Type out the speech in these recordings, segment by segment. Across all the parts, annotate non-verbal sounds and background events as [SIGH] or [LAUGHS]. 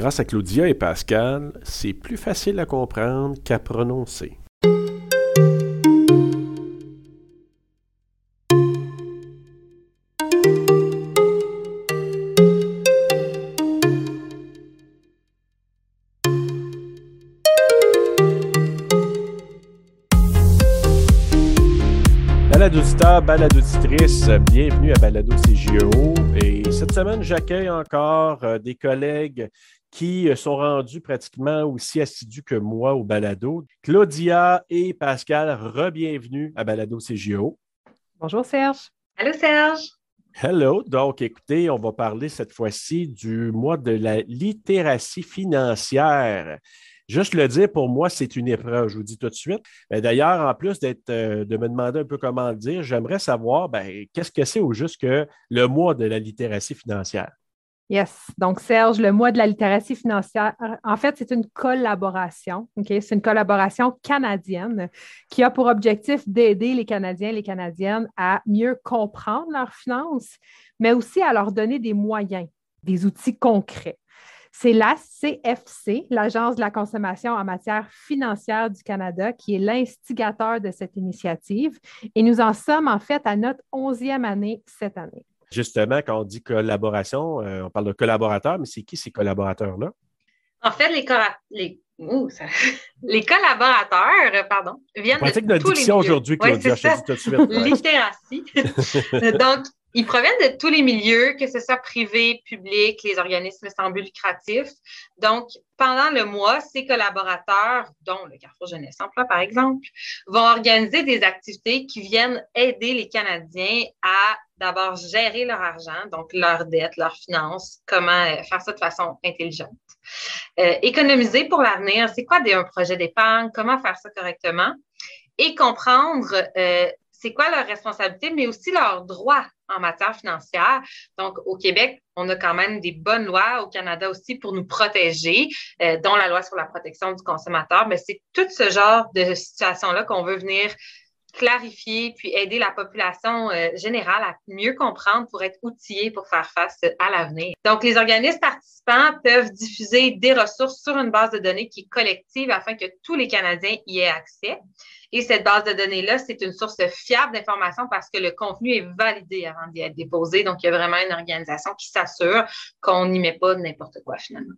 Grâce à Claudia et Pascal, c'est plus facile à comprendre qu'à prononcer. Balado auditeur, balado auditrice, bienvenue à Balado CGO. Et cette semaine, j'accueille encore euh, des collègues qui euh, sont rendus pratiquement aussi assidus que moi au balado. Claudia et Pascal, re-bienvenue à Balado CGO. Bonjour Serge. Allô Serge. Hello. Donc, écoutez, on va parler cette fois-ci du mois de la littératie financière. Juste le dire, pour moi, c'est une épreuve, je vous dis tout de suite. D'ailleurs, en plus d'être, euh, de me demander un peu comment le dire, j'aimerais savoir ben, qu'est-ce que c'est au juste que le mois de la littératie financière? Yes. Donc, Serge, le mois de la littératie financière, en fait, c'est une collaboration. C'est une collaboration canadienne qui a pour objectif d'aider les Canadiens et les Canadiennes à mieux comprendre leurs finances, mais aussi à leur donner des moyens, des outils concrets. C'est la CFC, l'Agence de la consommation en matière financière du Canada, qui est l'instigateur de cette initiative. Et nous en sommes en fait à notre onzième année cette année. Justement, quand on dit collaboration, euh, on parle de collaborateurs, mais c'est qui ces collaborateurs-là? En fait, les, [LAUGHS] les collaborateurs, pardon, viennent de tous les aujourd'hui, Claudia, je tout de suite. [LAUGHS] Littératie. [LAUGHS] Donc, ils proviennent de tous les milieux, que ce soit privé, public, les organismes sans but lucratif. Donc, pendant le mois, ces collaborateurs, dont le Carrefour Jeunesse Emploi, par exemple, vont organiser des activités qui viennent aider les Canadiens à d'abord gérer leur argent, donc leur dette, leurs finances, comment euh, faire ça de façon intelligente. Euh, économiser pour l'avenir, c'est quoi un projet d'épargne, comment faire ça correctement? Et comprendre euh, c'est quoi leur responsabilité, mais aussi leurs droits en matière financière. Donc, au Québec, on a quand même des bonnes lois, au Canada aussi, pour nous protéger, euh, dont la loi sur la protection du consommateur. Mais c'est tout ce genre de situation-là qu'on veut venir clarifier puis aider la population euh, générale à mieux comprendre pour être outillés pour faire face à l'avenir. Donc, les organismes participants peuvent diffuser des ressources sur une base de données qui est collective afin que tous les Canadiens y aient accès. Et cette base de données-là, c'est une source fiable d'information parce que le contenu est validé avant d'y être déposé. Donc, il y a vraiment une organisation qui s'assure qu'on n'y met pas n'importe quoi finalement.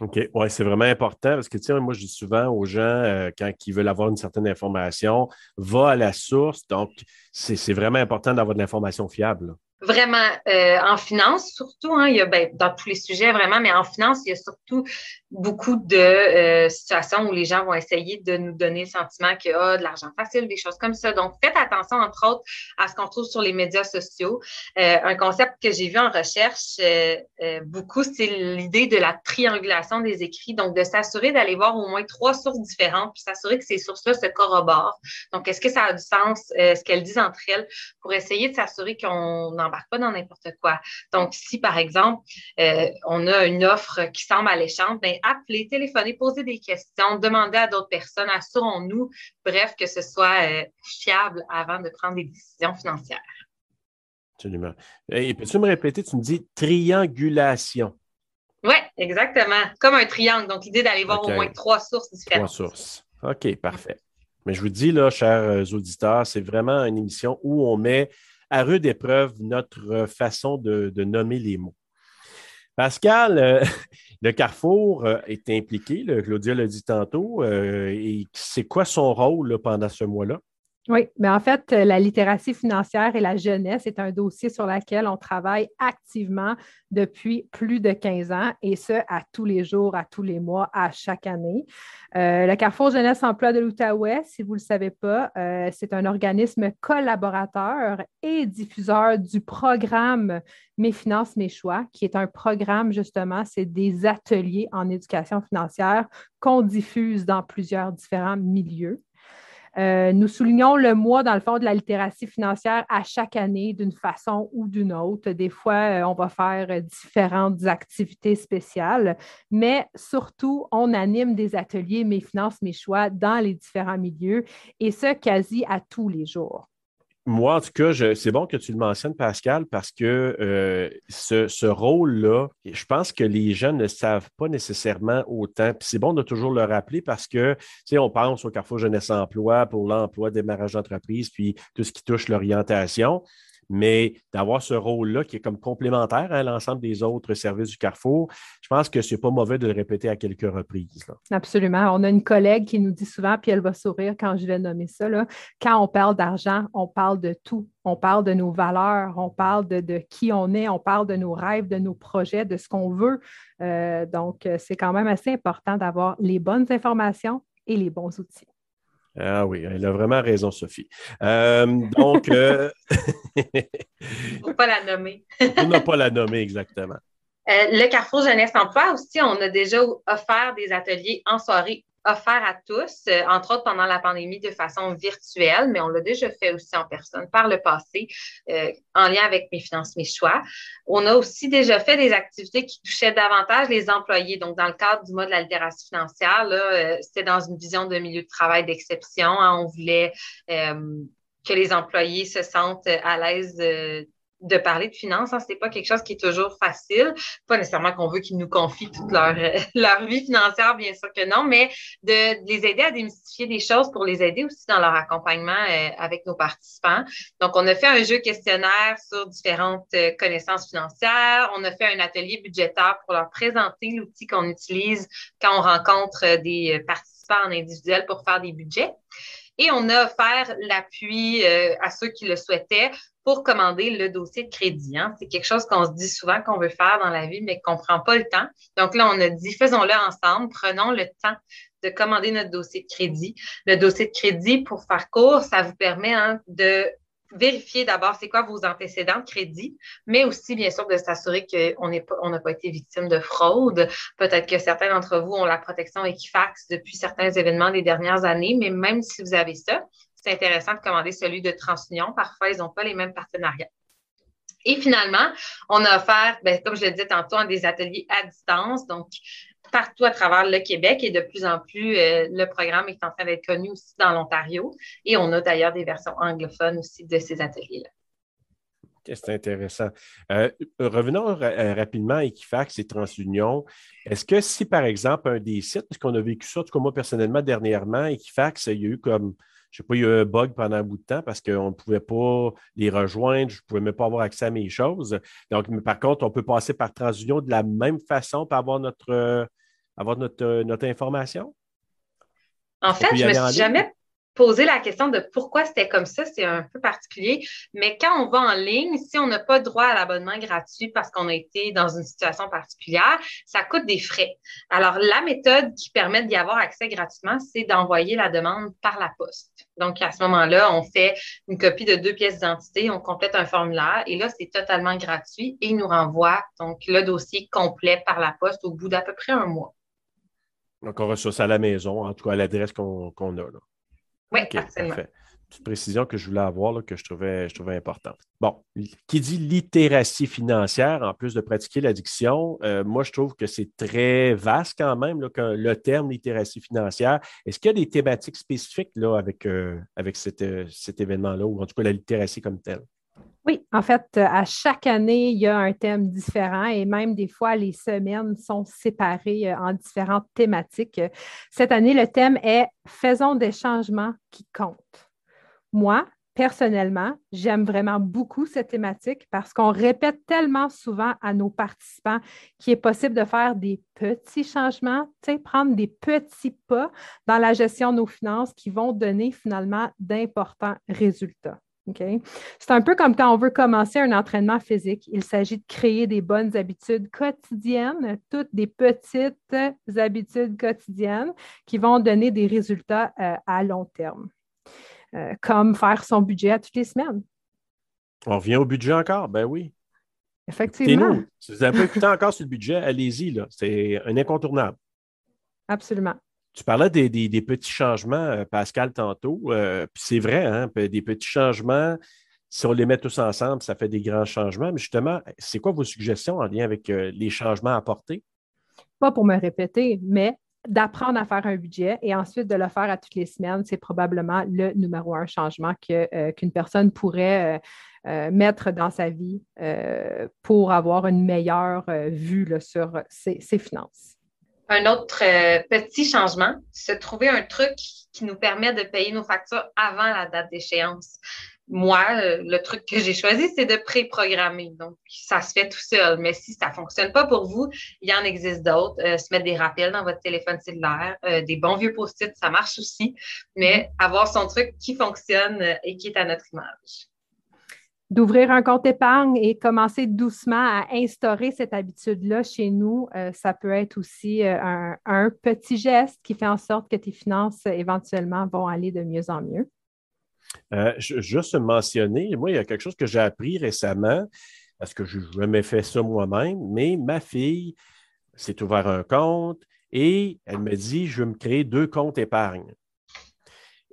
OK. Oui, c'est vraiment important parce que, tu sais, moi, je dis souvent aux gens, euh, quand ils veulent avoir une certaine information, va à la source. Donc, c'est vraiment important d'avoir de l'information fiable vraiment euh, en finance, surtout, hein, il y a ben, dans tous les sujets vraiment, mais en finance, il y a surtout beaucoup de euh, situations où les gens vont essayer de nous donner le sentiment qu'il y a de l'argent facile, des choses comme ça. Donc, faites attention, entre autres, à ce qu'on trouve sur les médias sociaux. Euh, un concept que j'ai vu en recherche beaucoup, c'est l'idée de la triangulation des écrits. Donc, de s'assurer d'aller voir au moins trois sources différentes, puis s'assurer que ces sources-là se corroborent. Donc, est-ce que ça a du sens, ce qu'elles disent entre elles, pour essayer de s'assurer qu'on en pas dans n'importe quoi. Donc, si par exemple, euh, on a une offre qui semble alléchante, bien, appelez, téléphonez, posez des questions, demandez à d'autres personnes, assurons-nous, bref, que ce soit euh, fiable avant de prendre des décisions financières. Absolument. Et peux-tu me répéter, tu me dis triangulation. Oui, exactement. Comme un triangle. Donc, l'idée d'aller voir au moins trois sources différentes. Trois sources. OK, parfait. Mais je vous dis, là, chers euh, auditeurs, c'est vraiment une émission où on met à rude épreuve notre façon de, nommer les mots. Pascal, euh, [LAUGHS] le Carrefour euh, est impliqué, Claudia l'a dit tantôt, euh, et c'est quoi son rôle pendant ce mois-là? Oui, mais en fait, euh, la littératie financière et la jeunesse est un dossier sur lequel on travaille activement depuis plus de 15 ans et ce, à tous les jours, à tous les mois, à chaque année. Euh, le Carrefour Jeunesse Emploi de l'Outaouais, si vous ne le savez pas, euh, c'est un organisme collaborateur et diffuseur du programme Mes finances, mes choix, qui est un programme justement, c'est des ateliers en éducation financière qu'on diffuse dans plusieurs différents milieux. Euh, nous soulignons le mois, dans le fond, de la littératie financière à chaque année d'une façon ou d'une autre. Des fois, euh, on va faire différentes activités spéciales, mais surtout, on anime des ateliers Mes finances, mes choix dans les différents milieux et ce, quasi à tous les jours. Moi, en tout cas, c'est bon que tu le mentionnes, Pascal, parce que euh, ce, rôle-là, je pense que les jeunes ne savent pas nécessairement autant. Puis c'est bon de toujours le rappeler parce que, tu sais, on pense au Carrefour Jeunesse Emploi pour l'emploi, démarrage d'entreprise, puis tout ce qui touche l'orientation mais d'avoir ce rôle-là qui est comme complémentaire à l'ensemble des autres services du Carrefour, je pense que ce n'est pas mauvais de le répéter à quelques reprises. Absolument. On a une collègue qui nous dit souvent, puis elle va sourire quand je vais nommer ça, quand on parle d'argent, on parle de tout. On parle de nos valeurs, on parle de, qui on est, on parle de nos rêves, de nos projets, de ce qu'on veut. Euh, donc, c'est quand même assez important d'avoir les bonnes informations et les bons outils. Ah oui, elle a vraiment raison, Sophie. Euh, donc. Euh... [LAUGHS] ne pas la nommer. [LAUGHS] On n'a pas la nommer exactement. Euh, le Carrefour Jeunesse Emploi aussi, on a déjà offert des ateliers en soirée offert à tous, euh, entre autres pendant la pandémie de façon virtuelle, mais on l'a déjà fait aussi en personne par le passé, euh, en lien avec mes finances, mes choix. On a aussi déjà fait des activités qui touchaient davantage les employés. Donc, dans le cadre du mois de la littératie financière, euh, c'était dans une vision de milieu de travail d'exception. Hein. on voulait que les employés se sentent à l'aise de parler de finances. Hein, c'est pas quelque chose qui est toujours facile. Pas nécessairement qu'on veut qu'ils nous confient toute leur, [LAUGHS] leur vie financière, bien sûr que non, mais de, les aider à démystifier des choses pour les aider aussi dans leur accompagnement euh, avec nos participants. Donc, on a fait un jeu questionnaire sur différentes euh, connaissances financières. On a fait un atelier budgétaire pour leur présenter l'outil qu'on utilise quand on rencontre des participants en individuel pour faire des budgets. Et on a offert l'appui euh, à ceux qui le souhaitaient pour commander le dossier de crédit. Hein. C'est quelque chose qu'on se dit souvent qu'on veut faire dans la vie, mais qu'on ne prend pas le temps. Donc là, on a dit, faisons-le ensemble, prenons le temps de commander notre dossier de crédit. Le dossier de crédit, pour faire court, ça vous permet hein, de vérifier d'abord c'est quoi vos antécédents de crédit, mais aussi, bien sûr, de s'assurer qu'on n'a pas été victime de fraude. Peut-être que certains d'entre vous ont la protection Equifax depuis certains événements des dernières années, mais même si vous avez ça, c'est intéressant de commander celui de TransUnion. Parfois, ils n'ont pas les mêmes partenariats. Et finalement, on a offert, ben, comme je le disais tantôt, des ateliers à distance. Donc, partout à travers le Québec et de plus en plus, euh, le programme est en train d'être connu aussi dans l'Ontario. Et on a d'ailleurs des versions anglophones aussi de ces ateliers-là. C'est intéressant. Euh, revenons euh, rapidement à Equifax et TransUnion. Est-ce que si, par exemple, un des sites, parce qu'on a vécu ça, en tout cas moi personnellement, dernièrement, Equifax, il y a eu comme, je sais pas, il y a eu un bug pendant un bout de temps parce qu'on ne pouvait pas les rejoindre, je ne pouvais même pas avoir accès à mes choses. Donc, par contre, on peut passer par TransUnion de la même façon pour avoir notre, avoir notre, euh, notre information? En fait, je ne me suis jamais posé la question de pourquoi c'était comme ça, c'est un peu particulier. Mais quand on va en ligne, si on n'a pas droit à l'abonnement gratuit parce qu'on a été dans une situation particulière, ça coûte des frais. Alors, la méthode qui permet d'y avoir accès gratuitement, c'est d'envoyer la demande par la poste. Donc, à ce moment-là, on fait une copie de deux pièces d'identité, on complète un formulaire et là, c'est totalement gratuit et il nous renvoie donc le dossier complet par la poste au bout d'à peu près un mois. Donc, on reçoit ça à la maison, en tout cas à l'adresse qu'on a. Là. Oui, absolument. Petite précision que je voulais avoir, que je trouvais, je trouvais importante. Bon, qui dit littératie financière, en plus de pratiquer l'addiction, euh, moi, je trouve que c'est très vaste quand même, le terme littératie financière. Est-ce qu'il y a des thématiques spécifiques là, avec, euh, avec euh, cet événement-là, ou en tout cas la littératie comme telle? Oui, en fait, euh, à chaque année, il y a un thème différent et même des fois, les semaines sont séparées euh, en différentes thématiques. Cette année, le thème est Faisons des changements qui comptent. Moi, personnellement, j'aime vraiment beaucoup cette thématique parce qu'on répète tellement souvent à nos participants qu'il est possible de faire des petits changements, prendre des petits pas dans la gestion de nos finances qui vont donner finalement d'importants résultats. C'est un peu comme quand on veut commencer un entraînement physique. Il s'agit de créer des bonnes habitudes quotidiennes, toutes des petites habitudes quotidiennes qui vont donner des résultats euh, à long terme, euh, comme faire son budget à toutes les semaines. On revient au budget encore? Ben oui. Effectivement. Si vous avez pas écouté encore sur le budget, allez-y. C'est un incontournable. Absolument. Tu parlais des, petits changements, euh, Pascal, tantôt. Euh, c'est vrai, hein, des petits changements, si on les met tous ensemble, ça fait des grands changements. Mais justement, c'est quoi vos suggestions en lien avec euh, les changements apportés? Pas pour me répéter, mais d'apprendre à faire un budget et ensuite de le faire à toutes les semaines, c'est probablement le numéro un changement qu'une personne pourrait mettre dans sa vie pour avoir une meilleure vue sur ses, finances. Un autre petit changement, c'est trouver un truc qui nous permet de payer nos factures avant la date d'échéance moi, euh, le truc que j'ai choisi, c'est de pré-programmer. Donc, ça se fait tout seul. Mais si ça ne fonctionne pas pour vous, il y en existe d'autres. Euh, se mettre des rappels dans votre téléphone cellulaire, euh, des bons vieux post-it, ça marche aussi. Mais mm-hmm. avoir son truc qui fonctionne et qui est à notre image. D'ouvrir un compte épargne et commencer doucement à instaurer cette habitude-là chez nous, ça peut être aussi un, un petit geste qui fait en sorte que tes finances éventuellement vont aller de mieux en mieux. Euh, juste mentionner, moi, il y a quelque chose que j'ai appris récemment, parce que je n'ai jamais fait ça moi-même, mais ma fille s'est ouvert un compte et elle me dit Je veux me créer deux comptes épargne.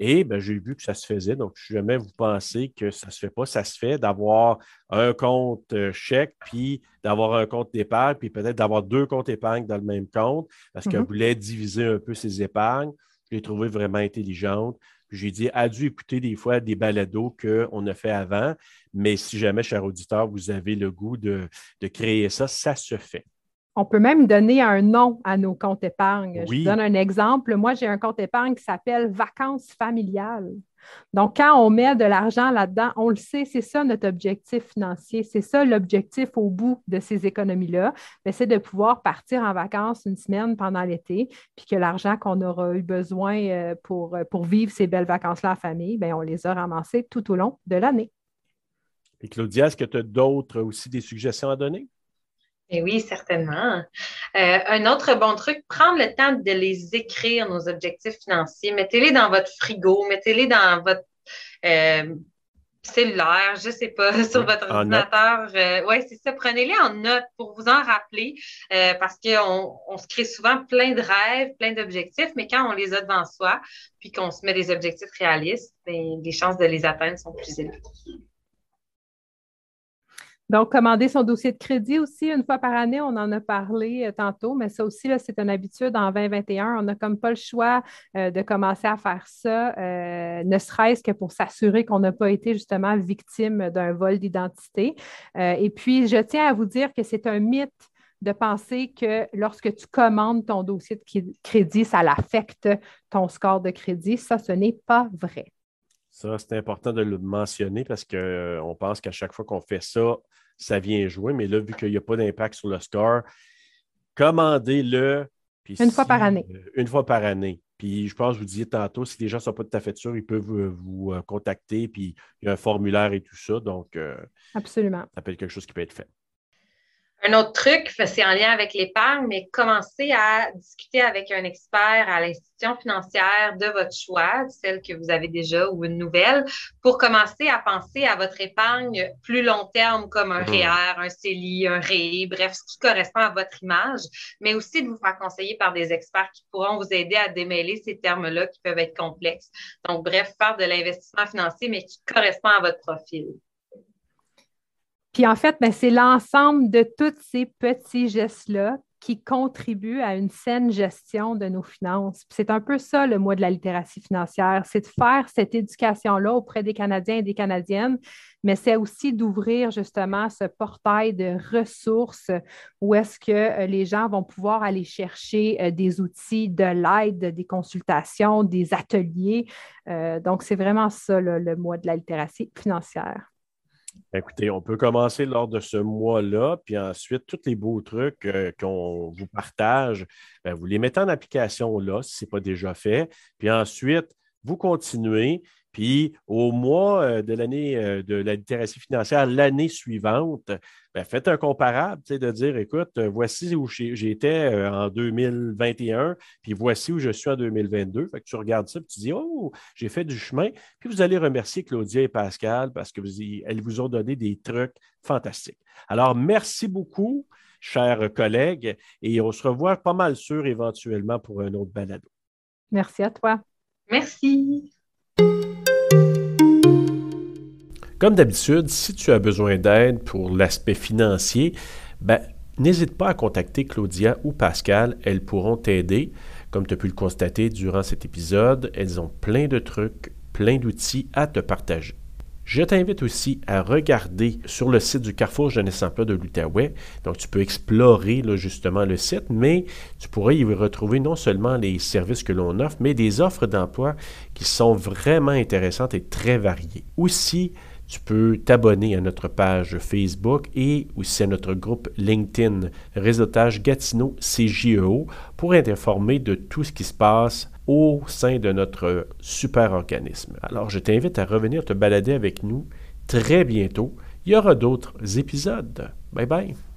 Et ben, j'ai vu que ça se faisait. Donc, si jamais vous pensez que ça ne se fait pas, ça se fait d'avoir un compte euh, chèque, puis d'avoir un compte d'épargne, puis peut-être d'avoir deux comptes épargne dans le même compte, parce qu'elle mm-hmm. voulait diviser un peu ses épargnes. Je l'ai trouvé vraiment intelligente. J'ai dit, a dû écouter des fois des balados qu'on a fait avant, mais si jamais, cher auditeur, vous avez le goût de, créer ça, ça se fait. On peut même donner un nom à nos comptes épargne. Je vous donne un exemple. Moi, j'ai un compte épargne qui s'appelle Vacances familiales. Donc, quand on met de l'argent là-dedans, on le sait, c'est ça notre objectif financier. C'est ça l'objectif au bout de ces économies-là. C'est de pouvoir partir en vacances une semaine pendant l'été, puis que l'argent qu'on aura eu besoin euh, pour, euh, pour vivre ces belles vacances-là en famille, bien, on les a ramassés tout au long de l'année. Et Claudia, est-ce que tu as d'autres aussi des suggestions à donner? Eh oui, certainement. Euh, un autre bon truc, prendre le temps de les écrire, nos objectifs financiers. Mettez-les dans votre frigo, mettez-les dans votre euh, cellulaire, je ne sais pas, [LAUGHS] sur votre ordinateur. Euh, oui, c'est ça. Prenez-les en note pour vous en rappeler parce qu'on on se crée souvent plein de rêves, plein d'objectifs, mais quand on les a devant soi, puis qu'on se met des objectifs réalistes, ben, les chances de les atteindre sont plus élevées. Donc, commander son dossier de crédit aussi une fois par année, on en a parlé euh, tantôt, mais ça aussi, c'est une habitude en 2021. On n'a comme pas le choix euh, de commencer à faire ça, euh, ne serait-ce que pour s'assurer qu'on n'a pas été justement victime d'un vol d'identité. et puis, je tiens à vous dire que c'est un mythe de penser que lorsque tu commandes ton dossier de crédit, ça l'affecte ton score de crédit. Ça, ce n'est pas vrai. Ça, c'est important de le mentionner parce qu'on pense qu'à chaque fois qu'on fait ça, ça vient jouer. Mais là, vu qu'il n'y a pas d'impact sur le score, commandez-le. Une fois par année. Euh, une fois par année. Puis je pense, je vous disais tantôt, si les gens ne sont pas tout à fait sûrs, ils peuvent vous, euh, contacter. Puis il y a un formulaire et tout ça. Donc, euh, Absolument. ça peut être quelque chose qui peut être fait. Un autre truc, c'est en lien avec l'épargne, mais commencez à discuter avec un expert à l'institution financière de votre choix, celle que vous avez déjà ou une nouvelle, pour commencer à penser à votre épargne plus long terme, comme un REER, mmh. un CELI, un REI, bref, ce qui correspond à votre image, mais aussi de vous faire conseiller par des experts qui pourront vous aider à démêler ces termes-là qui peuvent être complexes. Donc, bref, faire de l'investissement financier, mais qui correspond à votre profil. Puis en fait, ben, c'est l'ensemble de tous ces petits gestes-là qui contribuent à une saine gestion de nos finances. C'est un peu ça le mois de la littératie financière, c'est de faire cette éducation-là auprès des Canadiens et des Canadiennes, mais c'est aussi d'ouvrir justement ce portail de ressources où est-ce que euh, les gens vont pouvoir aller chercher euh, des outils, de l'aide, des consultations, des ateliers. Euh, donc, c'est vraiment ça le mois de la littératie financière. Écoutez, on peut commencer lors de ce mois-là, puis ensuite, tous les beaux trucs euh, qu'on vous partage, ben, vous les mettez en application là, si ce n'est pas déjà fait. Puis ensuite, vous continuez. Puis au mois euh, de l'année euh, de la littératie financière, l'année suivante, ben, faites un comparable, de dire, écoute, euh, voici où j'étais en 2021, puis voici où je suis en 2022. Fait que tu regardes ça, puis tu dis, oh, j'ai fait du chemin. Puis vous allez remercier Claudia et Pascal parce qu'elles vous ont donné des trucs fantastiques. Alors, merci beaucoup, chers collègues, et on se revoit pas mal sûr éventuellement pour un autre balado. Merci à toi. Merci. Comme d'habitude, si tu as besoin d'aide pour l'aspect financier, ben, n'hésite pas à contacter Claudia ou Pascal, elles pourront t'aider. Comme tu as pu le constater durant cet épisode, elles ont plein de trucs, plein d'outils à te partager. Je t'invite aussi à regarder sur le site du Carrefour Jeunesse Emploi de l'Outaouais. Donc, tu peux explorer justement le site, mais tu pourrais y retrouver non seulement les services que l'on offre, mais des offres d'emploi qui sont vraiment intéressantes et très variées. Aussi, tu peux t'abonner à notre page Facebook et aussi à notre groupe LinkedIn Réseautage Gatineau CJEO pour être informé de tout ce qui se passe au sein de notre super organisme. Alors, je t'invite à revenir te balader avec nous très bientôt. Il y aura d'autres épisodes. Bye bye.